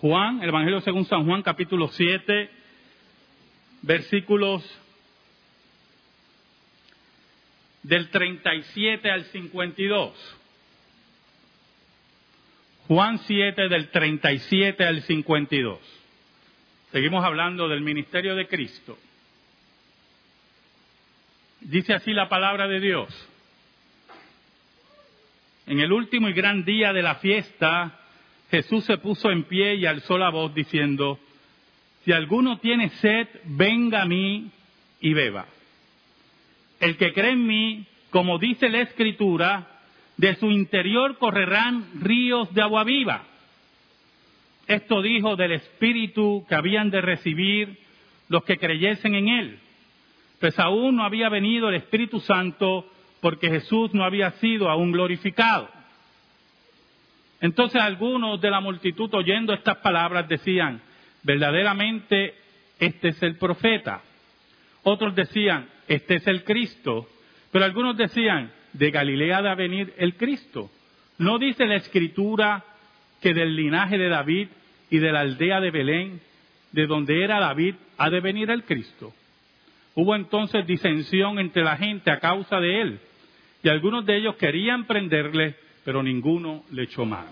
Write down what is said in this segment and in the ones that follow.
Juan, el Evangelio según San Juan, capítulo 7, versículos del 37 al 52. Juan 7 del 37 al 52. Seguimos hablando del ministerio de Cristo. Dice así la palabra de Dios. En el último y gran día de la fiesta, Jesús se puso en pie y alzó la voz diciendo, si alguno tiene sed, venga a mí y beba. El que cree en mí, como dice la Escritura, de su interior correrán ríos de agua viva. Esto dijo del Espíritu que habían de recibir los que creyesen en Él. Pues aún no había venido el Espíritu Santo porque Jesús no había sido aún glorificado. Entonces algunos de la multitud oyendo estas palabras decían, verdaderamente este es el profeta. Otros decían, este es el Cristo. Pero algunos decían, de Galilea de venir el Cristo. ¿No dice la escritura que del linaje de David y de la aldea de Belén, de donde era David, ha de venir el Cristo? Hubo entonces disensión entre la gente a causa de él, y algunos de ellos querían prenderle, pero ninguno le echó mano.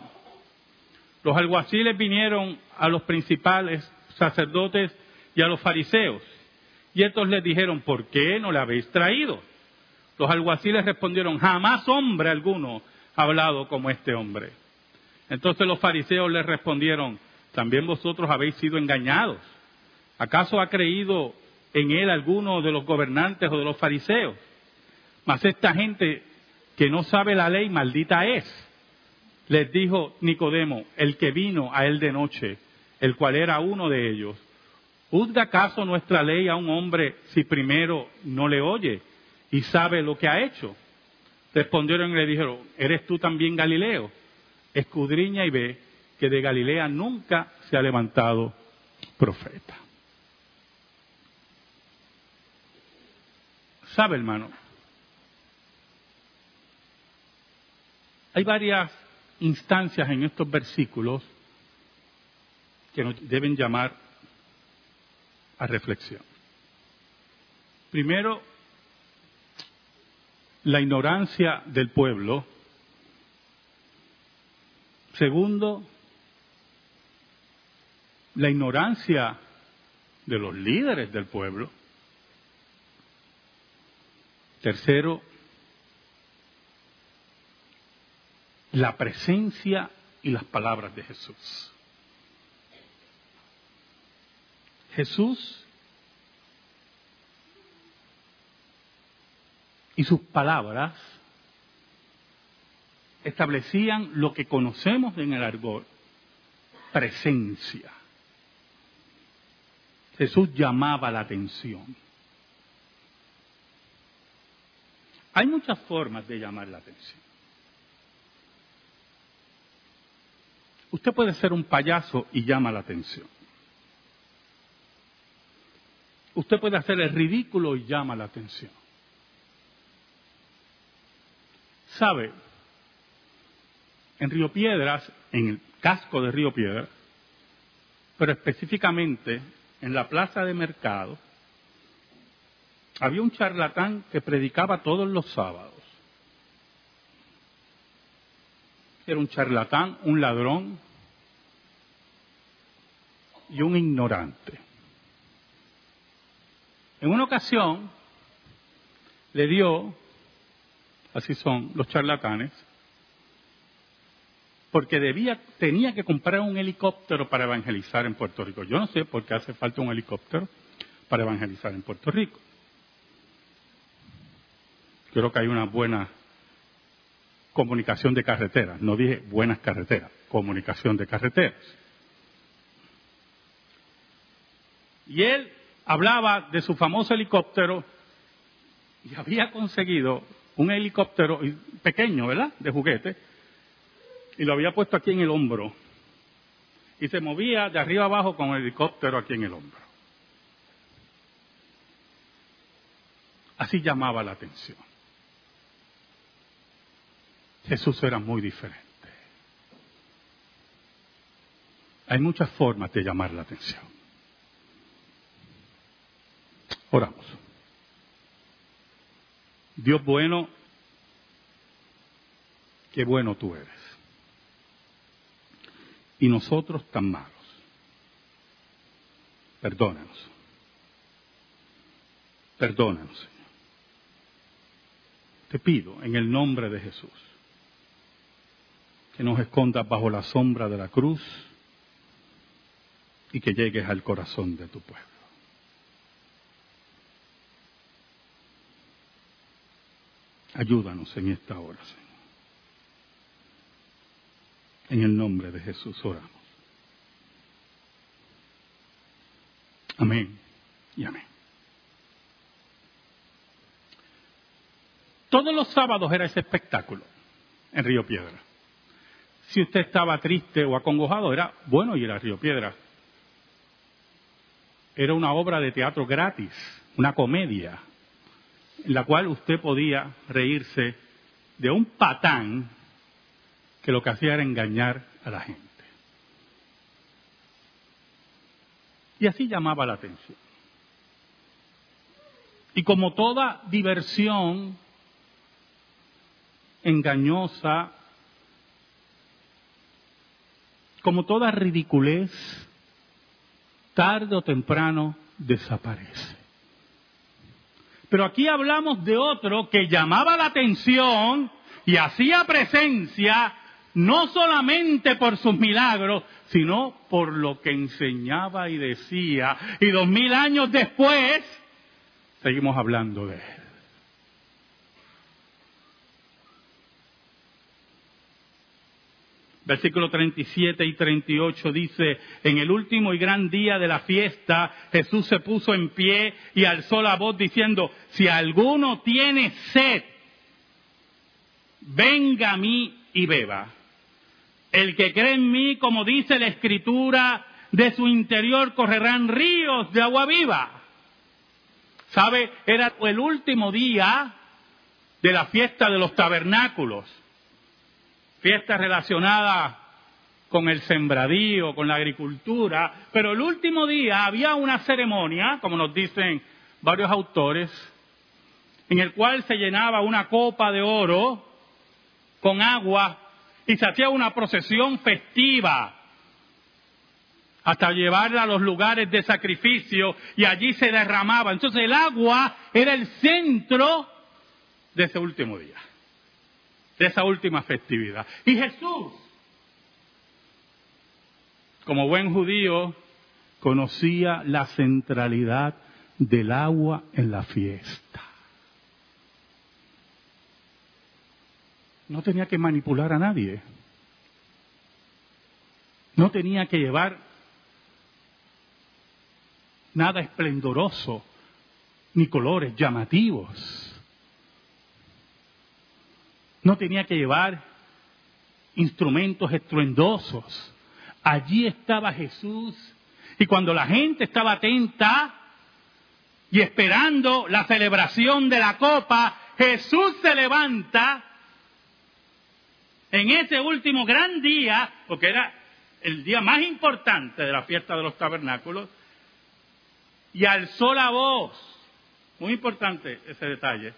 Los alguaciles vinieron a los principales sacerdotes y a los fariseos, y estos les dijeron, ¿por qué no le habéis traído? Los alguaciles respondieron, jamás hombre alguno ha hablado como este hombre. Entonces los fariseos les respondieron, también vosotros habéis sido engañados. ¿Acaso ha creído en él alguno de los gobernantes o de los fariseos? Mas esta gente que no sabe la ley, maldita es. Les dijo Nicodemo, el que vino a él de noche, el cual era uno de ellos, ¿juzga acaso nuestra ley a un hombre si primero no le oye y sabe lo que ha hecho? Respondieron y le dijeron, ¿eres tú también Galileo? Escudriña y ve que de Galilea nunca se ha levantado profeta. ¿Sabe, hermano? Hay varias instancias en estos versículos que nos deben llamar a reflexión. Primero, la ignorancia del pueblo. Segundo, la ignorancia de los líderes del pueblo. Tercero, la presencia y las palabras de Jesús. Jesús y sus palabras establecían lo que conocemos en el argot, presencia. Jesús llamaba la atención. Hay muchas formas de llamar la atención. Usted puede ser un payaso y llama la atención. Usted puede hacer el ridículo y llama la atención. ¿Sabe? En Río Piedras, en el casco de Río Piedras, pero específicamente en la plaza de mercado, había un charlatán que predicaba todos los sábados. Era un charlatán, un ladrón y un ignorante. En una ocasión le dio, así son los charlatanes, porque debía, tenía que comprar un helicóptero para evangelizar en Puerto Rico. Yo no sé por qué hace falta un helicóptero para evangelizar en Puerto Rico. Creo que hay una buena comunicación de carreteras. No dije buenas carreteras, comunicación de carreteras. Y él hablaba de su famoso helicóptero y había conseguido un helicóptero pequeño, ¿verdad? De juguete, y lo había puesto aquí en el hombro. Y se movía de arriba abajo con el helicóptero aquí en el hombro. Así llamaba la atención. Jesús era muy diferente. Hay muchas formas de llamar la atención. Oramos. Dios bueno, qué bueno tú eres. Y nosotros tan malos. Perdónanos. Perdónanos, Señor. Te pido en el nombre de Jesús que nos escondas bajo la sombra de la cruz y que llegues al corazón de tu pueblo. Ayúdanos en esta hora, Señor. En el nombre de Jesús oramos. Amén y amén. Todos los sábados era ese espectáculo en Río Piedra. Si usted estaba triste o acongojado, era bueno ir a Río Piedra. Era una obra de teatro gratis, una comedia, en la cual usted podía reírse de un patán que lo que hacía era engañar a la gente. Y así llamaba la atención. Y como toda diversión engañosa, como toda ridiculez, tarde o temprano desaparece. Pero aquí hablamos de otro que llamaba la atención y hacía presencia no solamente por sus milagros, sino por lo que enseñaba y decía. Y dos mil años después, seguimos hablando de él. Versículo 37 y 38 dice, en el último y gran día de la fiesta, Jesús se puso en pie y alzó la voz diciendo, si alguno tiene sed, venga a mí y beba. El que cree en mí, como dice la escritura, de su interior correrán ríos de agua viva. ¿Sabe? Era el último día de la fiesta de los tabernáculos fiestas relacionadas con el sembradío, con la agricultura, pero el último día había una ceremonia, como nos dicen varios autores, en el cual se llenaba una copa de oro con agua y se hacía una procesión festiva hasta llevarla a los lugares de sacrificio y allí se derramaba. Entonces el agua era el centro de ese último día de esa última festividad. Y Jesús, como buen judío, conocía la centralidad del agua en la fiesta. No tenía que manipular a nadie. No tenía que llevar nada esplendoroso, ni colores llamativos no tenía que llevar instrumentos estruendosos. Allí estaba Jesús y cuando la gente estaba atenta y esperando la celebración de la copa, Jesús se levanta en ese último gran día, porque era el día más importante de la fiesta de los tabernáculos, y alzó la voz, muy importante ese detalle,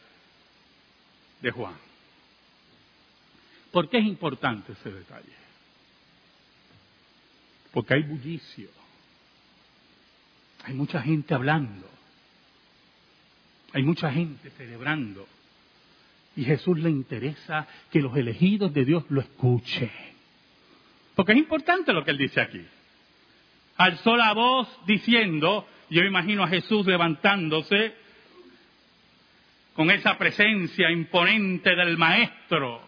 de Juan. ¿Por qué es importante ese detalle? Porque hay bullicio. Hay mucha gente hablando. Hay mucha gente celebrando. Y Jesús le interesa que los elegidos de Dios lo escuchen. Porque es importante lo que él dice aquí. Alzó la voz diciendo, yo imagino a Jesús levantándose con esa presencia imponente del Maestro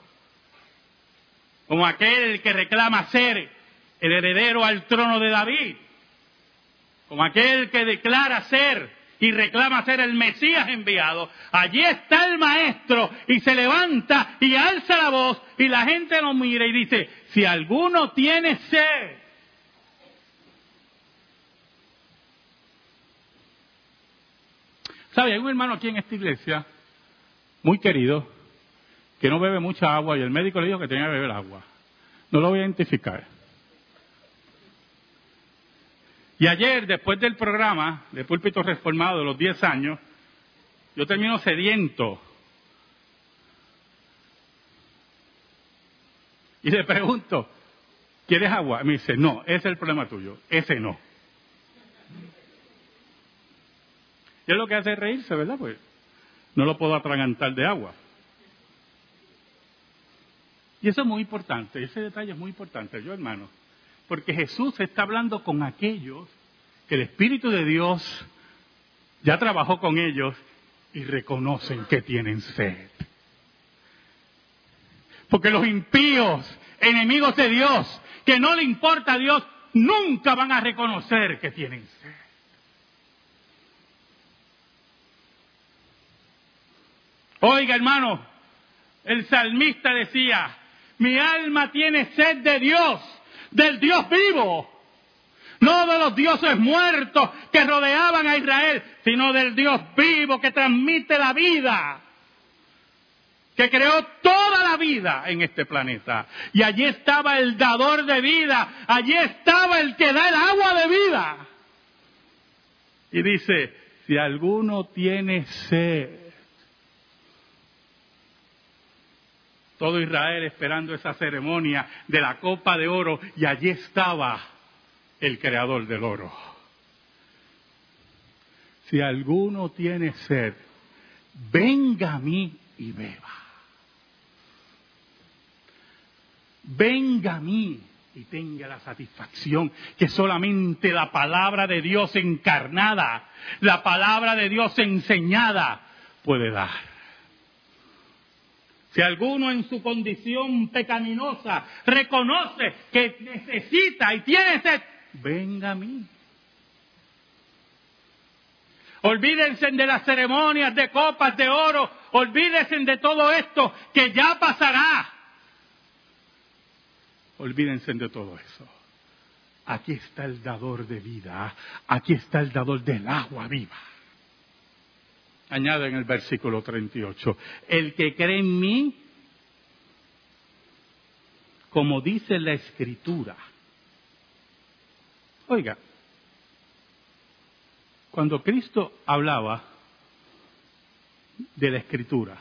como aquel que reclama ser el heredero al trono de David, como aquel que declara ser y reclama ser el Mesías enviado. Allí está el maestro y se levanta y alza la voz y la gente lo mira y dice, si alguno tiene sed, ¿Sabe? Hay un hermano aquí en esta iglesia, muy querido, que no bebe mucha agua y el médico le dijo que tenía que beber agua. No lo voy a identificar. Y ayer, después del programa de Púlpito Reformado de los 10 años, yo termino sediento. Y le pregunto, ¿quieres agua? Me dice, no, ese es el problema tuyo, ese no. Y es lo que hace reírse, ¿verdad? Pues no lo puedo atragantar de agua. Y eso es muy importante, ese detalle es muy importante, yo hermano, porque Jesús está hablando con aquellos que el Espíritu de Dios ya trabajó con ellos y reconocen que tienen sed. Porque los impíos, enemigos de Dios, que no le importa a Dios, nunca van a reconocer que tienen sed. Oiga, hermano, el salmista decía, mi alma tiene sed de Dios, del Dios vivo. No de los dioses muertos que rodeaban a Israel, sino del Dios vivo que transmite la vida, que creó toda la vida en este planeta. Y allí estaba el dador de vida, allí estaba el que da el agua de vida. Y dice, si alguno tiene sed, todo Israel esperando esa ceremonia de la copa de oro y allí estaba el creador del oro. Si alguno tiene sed, venga a mí y beba. Venga a mí y tenga la satisfacción que solamente la palabra de Dios encarnada, la palabra de Dios enseñada puede dar. Si alguno en su condición pecaminosa reconoce que necesita y tiene sed, venga a mí. Olvídense de las ceremonias de copas de oro, olvídense de todo esto que ya pasará. Olvídense de todo eso. Aquí está el dador de vida, aquí está el dador del agua viva añade en el versículo 38, el que cree en mí, como dice la escritura. Oiga, cuando Cristo hablaba de la escritura,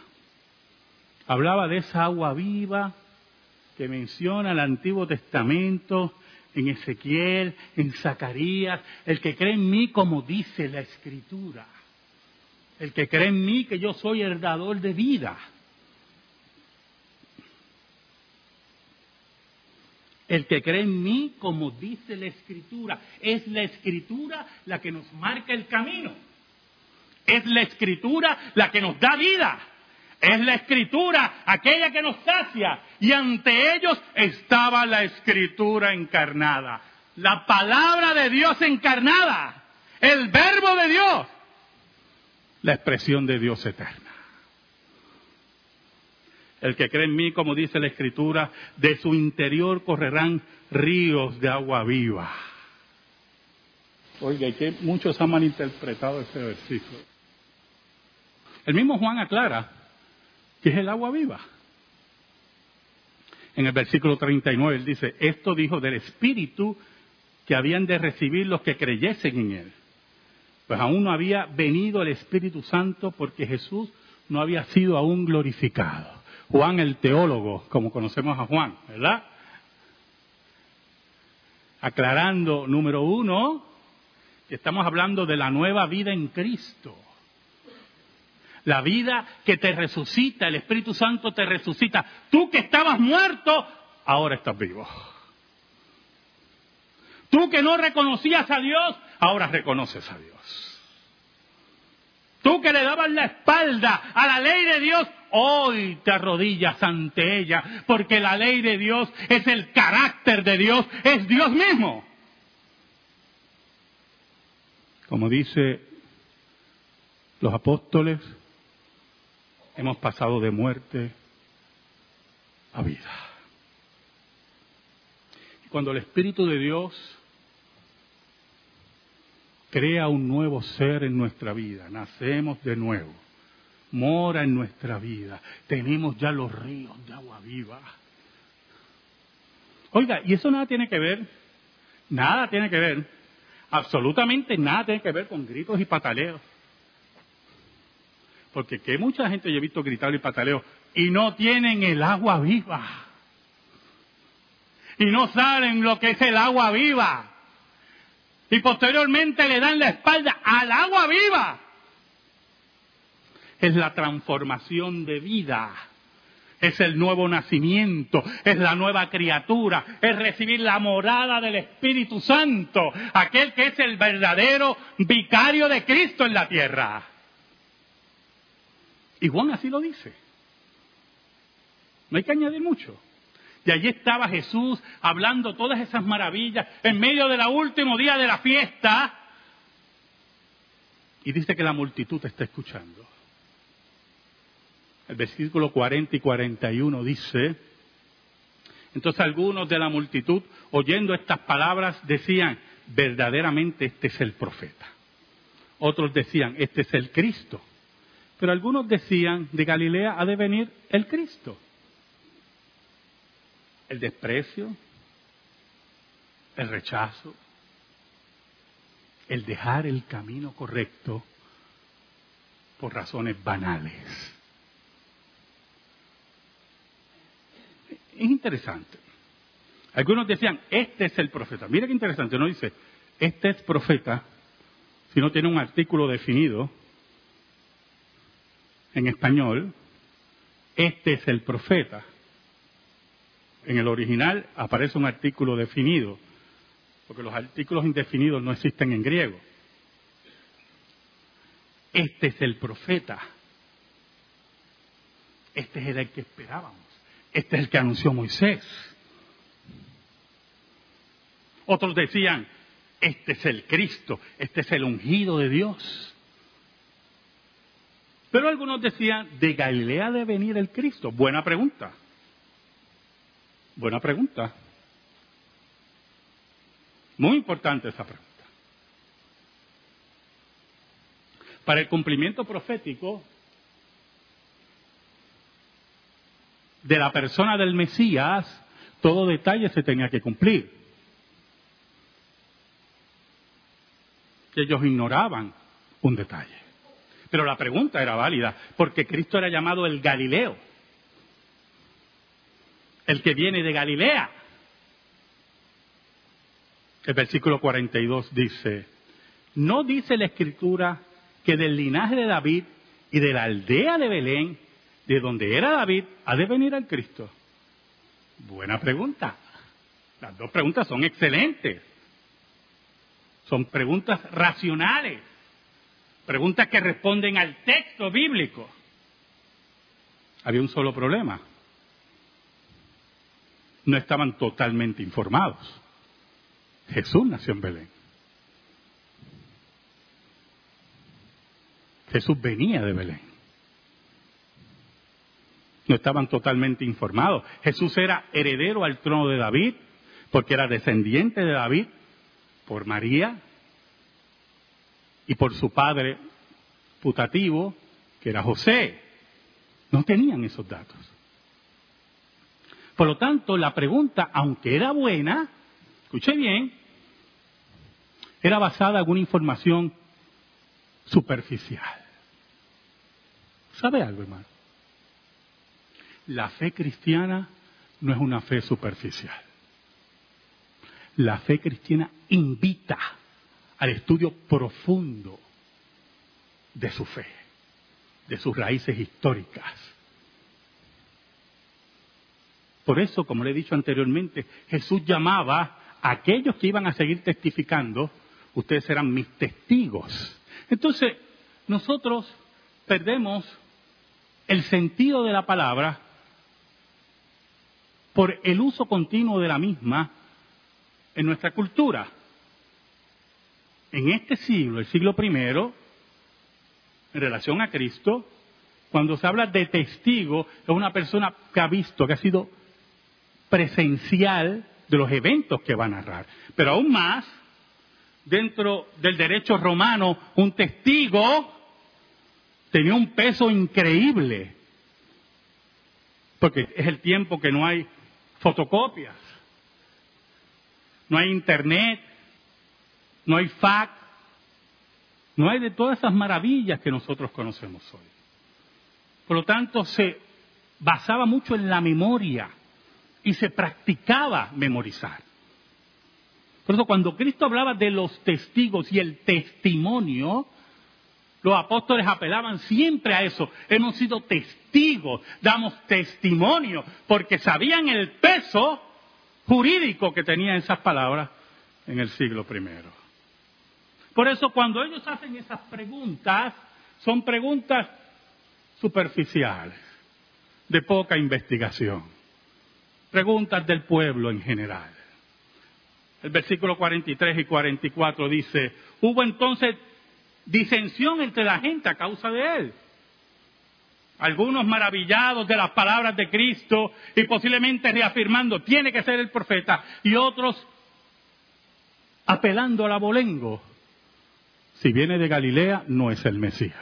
hablaba de esa agua viva que menciona el Antiguo Testamento, en Ezequiel, en Zacarías, el que cree en mí como dice la escritura el que cree en mí que yo soy el dador de vida. El que cree en mí, como dice la escritura, es la escritura la que nos marca el camino. Es la escritura la que nos da vida. Es la escritura aquella que nos sacia. Y ante ellos estaba la escritura encarnada. La palabra de Dios encarnada. El verbo de Dios la expresión de Dios eterna. El que cree en mí, como dice la Escritura, de su interior correrán ríos de agua viva. Oiga, y que muchos han malinterpretado ese versículo. El mismo Juan aclara que es el agua viva. En el versículo 39 él dice, esto dijo del Espíritu que habían de recibir los que creyesen en él pues aún no había venido el Espíritu Santo porque Jesús no había sido aún glorificado. Juan el teólogo, como conocemos a Juan, ¿verdad? Aclarando, número uno, que estamos hablando de la nueva vida en Cristo. La vida que te resucita, el Espíritu Santo te resucita. Tú que estabas muerto, ahora estás vivo. Tú que no reconocías a Dios, ahora reconoces a Dios. Tú que le dabas la espalda a la ley de Dios, hoy te arrodillas ante ella, porque la ley de Dios es el carácter de Dios, es Dios mismo. Como dice los apóstoles, hemos pasado de muerte a vida. Cuando el Espíritu de Dios crea un nuevo ser en nuestra vida, nacemos de nuevo, mora en nuestra vida, tenemos ya los ríos de agua viva. Oiga, y eso nada tiene que ver, nada tiene que ver, Absolutamente nada tiene que ver con gritos y pataleos. Porque que mucha gente yo he visto gritar y pataleo y no tienen el agua viva. Y no saben lo que es el agua viva. Y posteriormente le dan la espalda al agua viva. Es la transformación de vida es el nuevo nacimiento, es la nueva criatura, es recibir la morada del Espíritu Santo, aquel que es el verdadero vicario de Cristo en la tierra. Y Juan así lo dice. No hay que añadir mucho. Y allí estaba Jesús hablando todas esas maravillas en medio del último día de la fiesta. Y dice que la multitud está escuchando el versículo 40 y 41 dice, entonces algunos de la multitud, oyendo estas palabras, decían, verdaderamente este es el profeta. Otros decían, este es el Cristo. Pero algunos decían, de Galilea ha de venir el Cristo. El desprecio, el rechazo, el dejar el camino correcto por razones banales. es interesante. Algunos decían, este es el profeta. Mira qué interesante, no dice, este es profeta, sino tiene un artículo definido en español, este es el profeta. En el original aparece un artículo definido, porque los artículos indefinidos no existen en griego. Este es el profeta. Este es el que esperábamos. Este es el que anunció Moisés. Otros decían, este es el Cristo, este es el ungido de Dios. Pero algunos decían, ¿de Galilea debe venir el Cristo? Buena pregunta. Buena pregunta. Muy importante esa pregunta. Para el cumplimiento profético, de la persona del Mesías, todo detalle se tenía que cumplir. Ellos ignoraban un detalle. Pero la pregunta era válida, porque Cristo era llamado el Galileo, el que viene de Galilea. El versículo 42 dice, ¿no dice la escritura que del linaje de David y de la aldea de Belén de donde era David, ha de venir al Cristo? Buena pregunta. Las dos preguntas son excelentes. Son preguntas racionales. Preguntas que responden al texto bíblico. Había un solo problema. No estaban totalmente informados. Jesús nació en Belén. Jesús venía de Belén no estaban totalmente informados. Jesús era heredero al trono de David, porque era descendiente de David por María y por su padre putativo, que era José. No tenían esos datos. Por lo tanto, la pregunta, aunque era buena, escuche bien, era basada en alguna información superficial. ¿Sabe algo, hermano? La fe cristiana no es una fe superficial. La fe cristiana invita al estudio profundo de su fe, de sus raíces históricas. Por eso, como le he dicho anteriormente, Jesús llamaba a aquellos que iban a seguir testificando, ustedes serán mis testigos. Entonces, nosotros perdemos el sentido de la palabra por el uso continuo de la misma en nuestra cultura. En este siglo, el siglo primero, en relación a Cristo, cuando se habla de testigo, es una persona que ha visto, que ha sido presencial de los eventos que va a narrar. Pero aún más, dentro del derecho romano, un testigo tenía un peso increíble, porque es el tiempo que no hay fotocopias, no hay internet, no hay fax, no hay de todas esas maravillas que nosotros conocemos hoy. Por lo tanto, se basaba mucho en la memoria y se practicaba memorizar. Por eso cuando Cristo hablaba de los testigos y el testimonio, los apóstoles apelaban siempre a eso. Hemos sido testigos, damos testimonio, porque sabían el peso jurídico que tenían esas palabras en el siglo primero. Por eso cuando ellos hacen esas preguntas, son preguntas superficiales, de poca investigación, preguntas del pueblo en general. El versículo 43 y 44 dice, hubo entonces disensión entre la gente a causa de él. Algunos maravillados de las palabras de Cristo y posiblemente reafirmando, tiene que ser el profeta, y otros apelando al abolengo. Si viene de Galilea, no es el Mesías.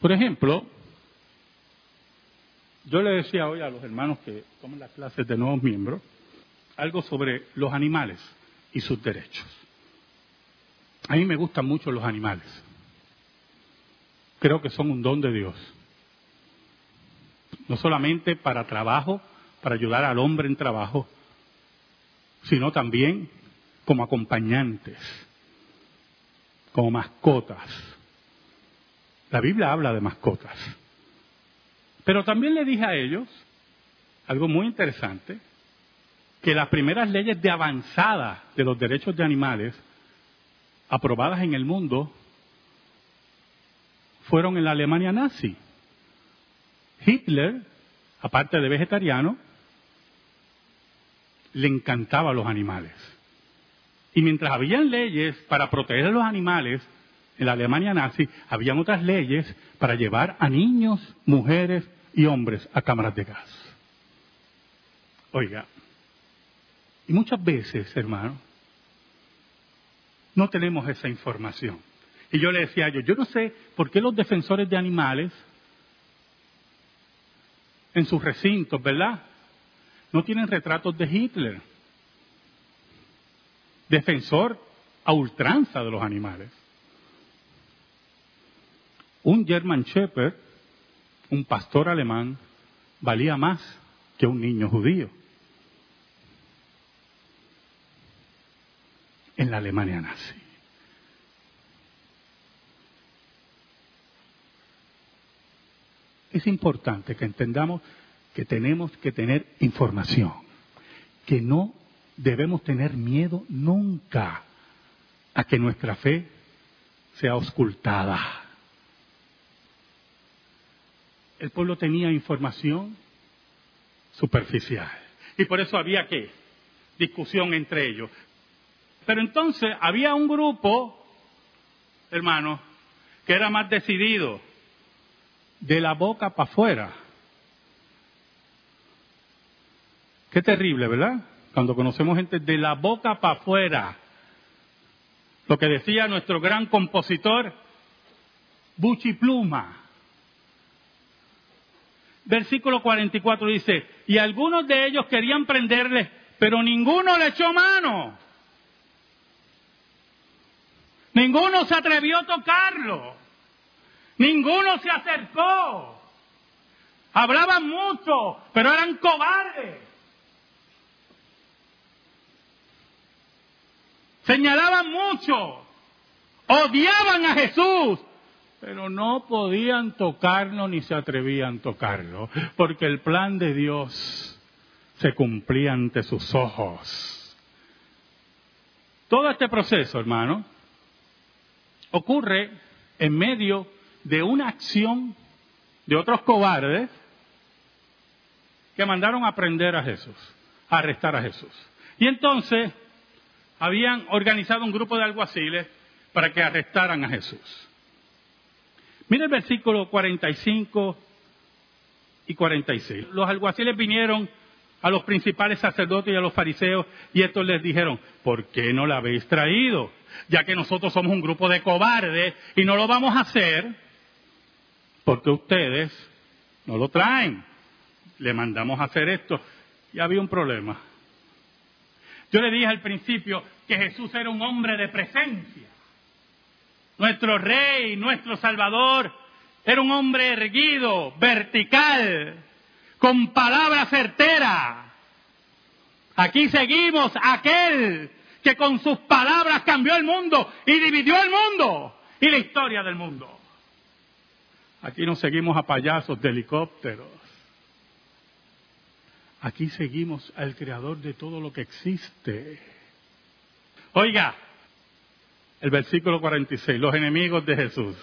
Por ejemplo, yo le decía hoy a los hermanos que toman las clases de nuevos miembros, algo sobre los animales y sus derechos. A mí me gustan mucho los animales. Creo que son un don de Dios. No solamente para trabajo, para ayudar al hombre en trabajo, sino también como acompañantes, como mascotas. La Biblia habla de mascotas. Pero también le dije a ellos algo muy interesante, que las primeras leyes de avanzada de los derechos de animales aprobadas en el mundo fueron en la Alemania nazi. Hitler, aparte de vegetariano, le encantaba los animales. Y mientras habían leyes para proteger a los animales en la Alemania nazi, habían otras leyes para llevar a niños, mujeres y hombres a cámaras de gas. Oiga, y muchas veces, hermano, no tenemos esa información. Y yo le decía a ellos, yo no sé por qué los defensores de animales en sus recintos, ¿verdad? No tienen retratos de Hitler. Defensor a ultranza de los animales. Un German Shepherd, un pastor alemán, valía más que un niño judío. en la Alemania nazi. Es importante que entendamos que tenemos que tener información, que no debemos tener miedo nunca a que nuestra fe sea auscultada. El pueblo tenía información superficial y por eso había que discusión entre ellos. Pero entonces había un grupo, hermano, que era más decidido, de la boca para afuera. Qué terrible, ¿verdad? Cuando conocemos gente de la boca para afuera. Lo que decía nuestro gran compositor, Buchipluma. Versículo 44 dice, y algunos de ellos querían prenderle, pero ninguno le echó mano. Ninguno se atrevió a tocarlo. Ninguno se acercó. Hablaban mucho, pero eran cobardes. Señalaban mucho. Odiaban a Jesús, pero no podían tocarlo ni se atrevían a tocarlo, porque el plan de Dios se cumplía ante sus ojos. Todo este proceso, hermano, ocurre en medio de una acción de otros cobardes que mandaron a prender a Jesús, a arrestar a Jesús. Y entonces habían organizado un grupo de alguaciles para que arrestaran a Jesús. Mire el versículo 45 y 46. Los alguaciles vinieron a los principales sacerdotes y a los fariseos y estos les dijeron, ¿por qué no la habéis traído? ya que nosotros somos un grupo de cobardes y no lo vamos a hacer porque ustedes no lo traen. Le mandamos a hacer esto y había un problema. Yo le dije al principio que Jesús era un hombre de presencia. Nuestro rey, nuestro salvador, era un hombre erguido, vertical, con palabra certera. Aquí seguimos aquel que con sus palabras cambió el mundo y dividió el mundo y la historia del mundo. Aquí no seguimos a payasos de helicópteros. Aquí seguimos al creador de todo lo que existe. Oiga, el versículo 46, los enemigos de Jesús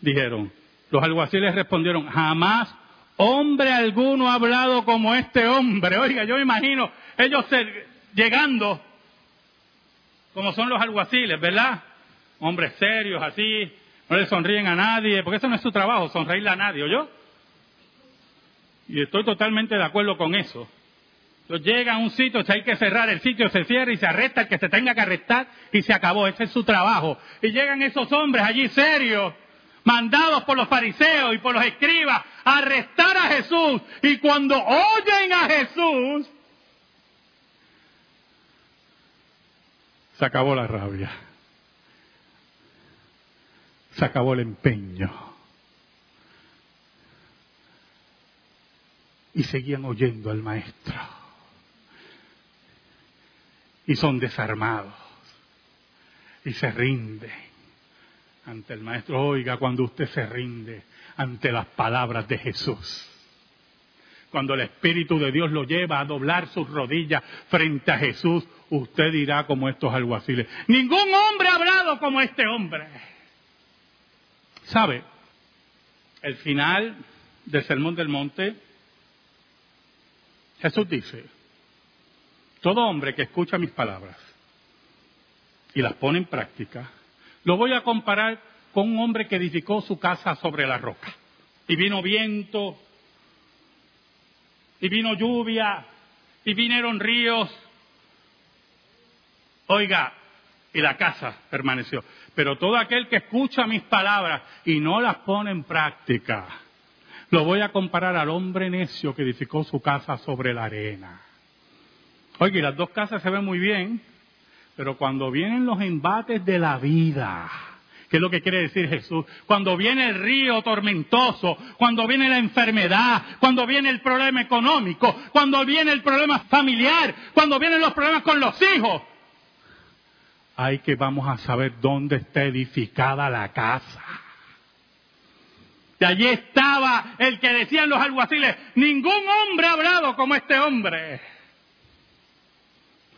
dijeron, los alguaciles respondieron, jamás hombre alguno ha hablado como este hombre. Oiga, yo imagino ellos llegando, como son los alguaciles, ¿verdad? Hombres serios, así, no le sonríen a nadie, porque eso no es su trabajo, sonreírle a nadie, yo Y estoy totalmente de acuerdo con eso. Entonces llega a un sitio, si hay que cerrar el sitio, se cierra y se arresta el que se tenga que arrestar y se acabó. Ese es su trabajo. Y llegan esos hombres allí serios, mandados por los fariseos y por los escribas, a arrestar a Jesús. Y cuando oyen a Jesús, se acabó la rabia. Se acabó el empeño. Y seguían oyendo al maestro. Y son desarmados. Y se rinden ante el maestro. Oiga, cuando usted se rinde ante las palabras de Jesús. Cuando el Espíritu de Dios lo lleva a doblar sus rodillas frente a Jesús, usted dirá como estos alguaciles, ningún hombre ha hablado como este hombre. ¿Sabe? El final del Sermón del Monte, Jesús dice, todo hombre que escucha mis palabras y las pone en práctica, lo voy a comparar con un hombre que edificó su casa sobre la roca. Y vino viento, y vino lluvia, y vinieron ríos. Oiga, y la casa permaneció. Pero todo aquel que escucha mis palabras y no las pone en práctica, lo voy a comparar al hombre necio que edificó su casa sobre la arena. Y las dos casas se ven muy bien, pero cuando vienen los embates de la vida, ¿qué es lo que quiere decir Jesús? Cuando viene el río tormentoso, cuando viene la enfermedad, cuando viene el problema económico, cuando viene el problema familiar, cuando vienen los problemas con los hijos, hay que vamos a saber dónde está edificada la casa. De allí estaba el que decían los alguaciles, ningún hombre ha hablado como este hombre.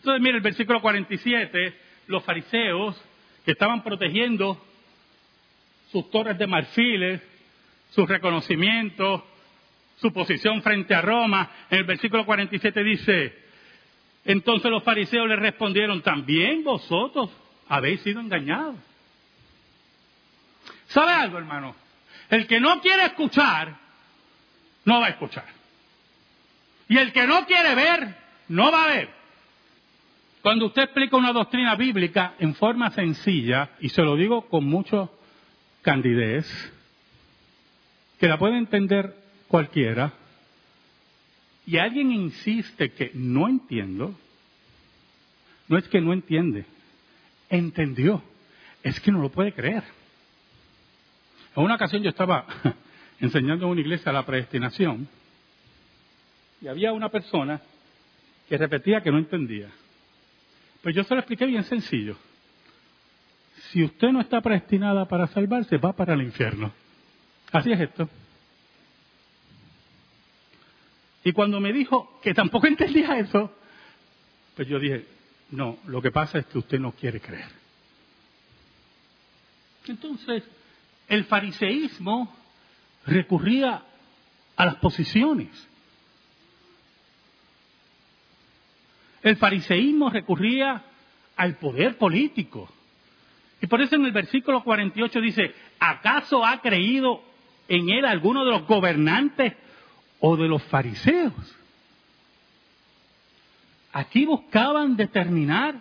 Entonces, mire el versículo 47, los fariseos que estaban protegiendo sus torres de marfiles, su reconocimiento, su posición frente a Roma, en el versículo 47 dice, entonces los fariseos le respondieron, también vosotros habéis sido engañados. ¿Sabe algo, hermano? El que no quiere escuchar, no va a escuchar. Y el que no quiere ver, no va a ver. Cuando usted explica una doctrina bíblica en forma sencilla, y se lo digo con mucho candidez, que la puede entender cualquiera, y alguien insiste que no entiendo, no es que no entiende, entendió, es que no lo puede creer. En una ocasión yo estaba enseñando en una iglesia la predestinación y había una persona que repetía que no entendía. Pues yo se lo expliqué bien sencillo. Si usted no está predestinada para salvarse, va para el infierno. Así es esto. Y cuando me dijo que tampoco entendía eso, pues yo dije, no, lo que pasa es que usted no quiere creer. Entonces, el fariseísmo recurría a las posiciones. El fariseísmo recurría al poder político. Y por eso en el versículo 48 dice, ¿acaso ha creído en él alguno de los gobernantes o de los fariseos? Aquí buscaban determinar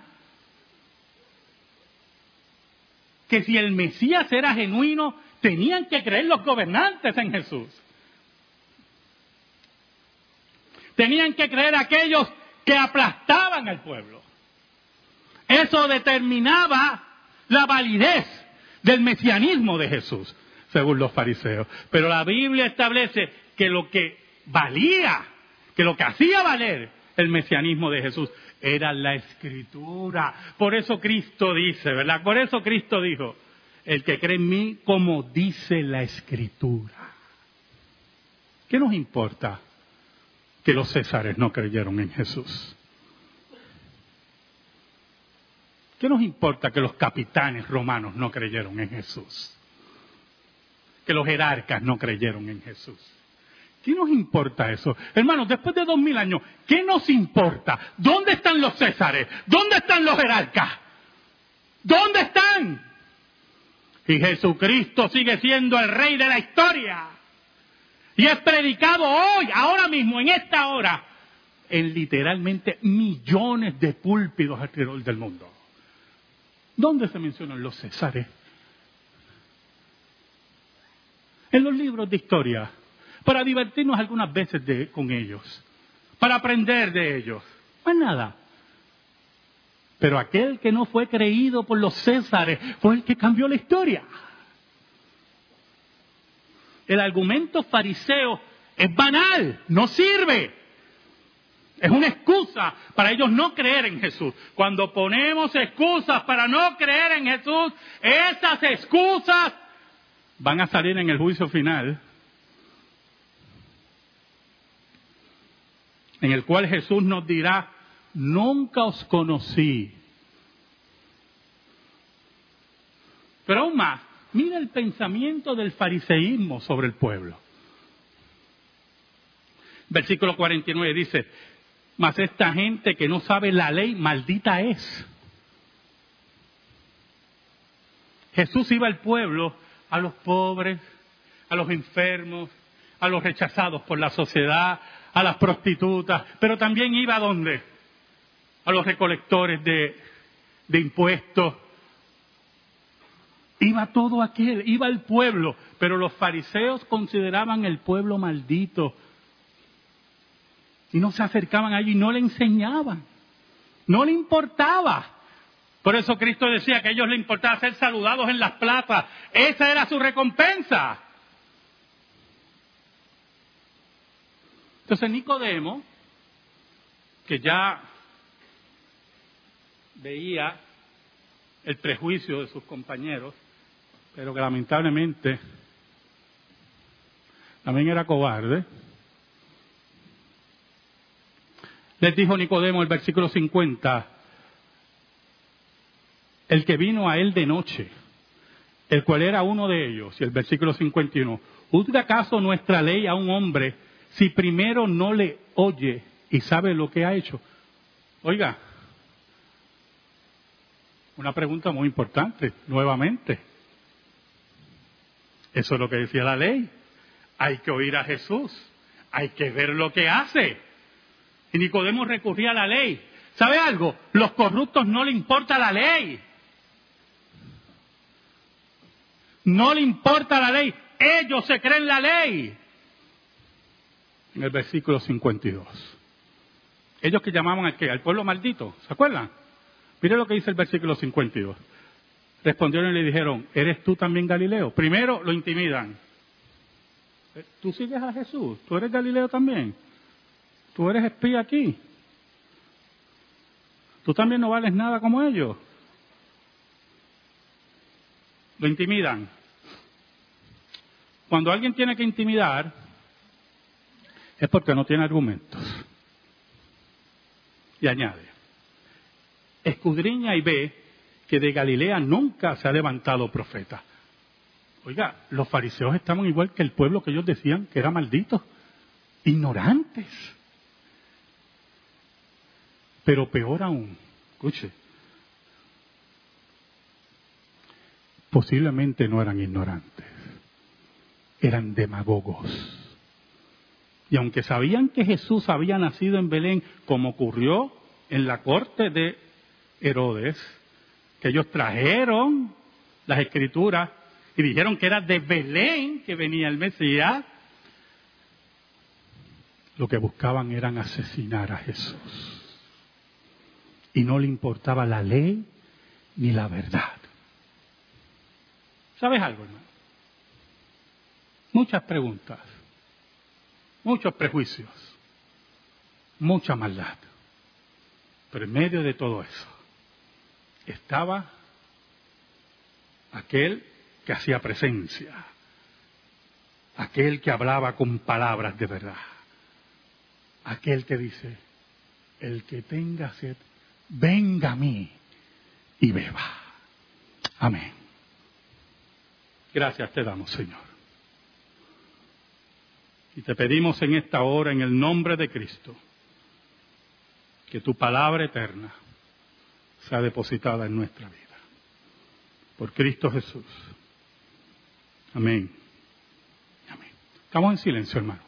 que si el Mesías era genuino, tenían que creer los gobernantes en Jesús. Tenían que creer aquellos que aplastaban al pueblo. Eso determinaba la validez del mesianismo de Jesús, según los fariseos. Pero la Biblia establece que lo que valía, que lo que hacía valer el mesianismo de Jesús era la escritura. Por eso Cristo dice, ¿verdad? Por eso Cristo dijo, el que cree en mí como dice la escritura. ¿Qué nos importa que los césares no creyeron en Jesús? ¿Qué nos importa que los capitanes romanos no creyeron en Jesús? Que los jerarcas no creyeron en Jesús. ¿Qué nos importa eso? Hermanos, después de dos mil años, ¿qué nos importa? ¿Dónde están los césares? ¿Dónde están los jerarcas? ¿Dónde están? Y Jesucristo sigue siendo el rey de la historia. Y es predicado hoy, ahora mismo, en esta hora, en literalmente millones de púlpitos alrededor del mundo. ¿Dónde se mencionan los césares? En los libros de historia, para divertirnos algunas veces con ellos, para aprender de ellos. Más nada. Pero aquel que no fue creído por los césares fue el que cambió la historia. El argumento fariseo es banal, no sirve. Es una excusa para ellos no creer en Jesús. Cuando ponemos excusas para no creer en Jesús, esas excusas van a salir en el juicio final, en el cual Jesús nos dirá, nunca os conocí. Pero aún más, mira el pensamiento del fariseísmo sobre el pueblo. Versículo 49 dice, mas esta gente que no sabe la ley, maldita es. Jesús iba al pueblo, a los pobres, a los enfermos, a los rechazados por la sociedad, a las prostitutas, pero también iba a dónde? A los recolectores de, de impuestos. Iba todo aquel, iba al pueblo, pero los fariseos consideraban el pueblo maldito y no se acercaban allí y no le enseñaban. No le importaba. Por eso Cristo decía que a ellos les importaba ser saludados en las plazas. Esa era su recompensa. Entonces Nicodemo, que ya veía el prejuicio de sus compañeros, pero que lamentablemente también era cobarde, Les dijo Nicodemo el versículo 50, el que vino a él de noche, el cual era uno de ellos, y el versículo 51, ¿juzga acaso nuestra ley a un hombre si primero no le oye y sabe lo que ha hecho? Oiga, una pregunta muy importante, nuevamente. Eso es lo que decía la ley. Hay que oír a Jesús, hay que ver lo que hace. Y Nicodemo recurría a la ley. ¿Sabe algo? Los corruptos no le importa la ley. No le importa la ley. Ellos se creen la ley. En el versículo 52. Ellos que llamaban al? Al pueblo maldito. ¿Se acuerdan? Mire lo que dice el versículo 52. Respondieron y le dijeron, ¿eres tú también Galileo? Primero lo intimidan. ¿Tú sigues a Jesús? ¿Tú eres Galileo también? Tú eres espía aquí. Tú también no vales nada como ellos. Lo intimidan. Cuando alguien tiene que intimidar, es porque no tiene argumentos. Y añade, escudriña y ve que de Galilea nunca se ha levantado profeta. Oiga, los fariseos estaban igual que el pueblo que ellos decían que era maldito, ignorantes. Pero peor aún, escuche, posiblemente no eran ignorantes, eran demagogos. Y aunque sabían que Jesús había nacido en Belén, como ocurrió en la corte de Herodes, que ellos trajeron las escrituras y dijeron que era de Belén que venía el Mesías, lo que buscaban eran asesinar a Jesús. y no le importaba la ley ni la verdad. ¿Sabes algo, hermano? Muchas preguntas, muchos prejuicios, mucha maldad. Pero en medio de todo eso estaba aquel que hacía presencia, aquel que hablaba con palabras de verdad, aquel que dice, el que tenga sed, venga a mí y beba. Amén. Gracias te damos, Señor. Y te pedimos en esta hora, en el nombre de Cristo, que tu palabra eterna sea depositada en nuestra vida. Por Cristo Jesús. Amén. Amén. Estamos en silencio, hermano.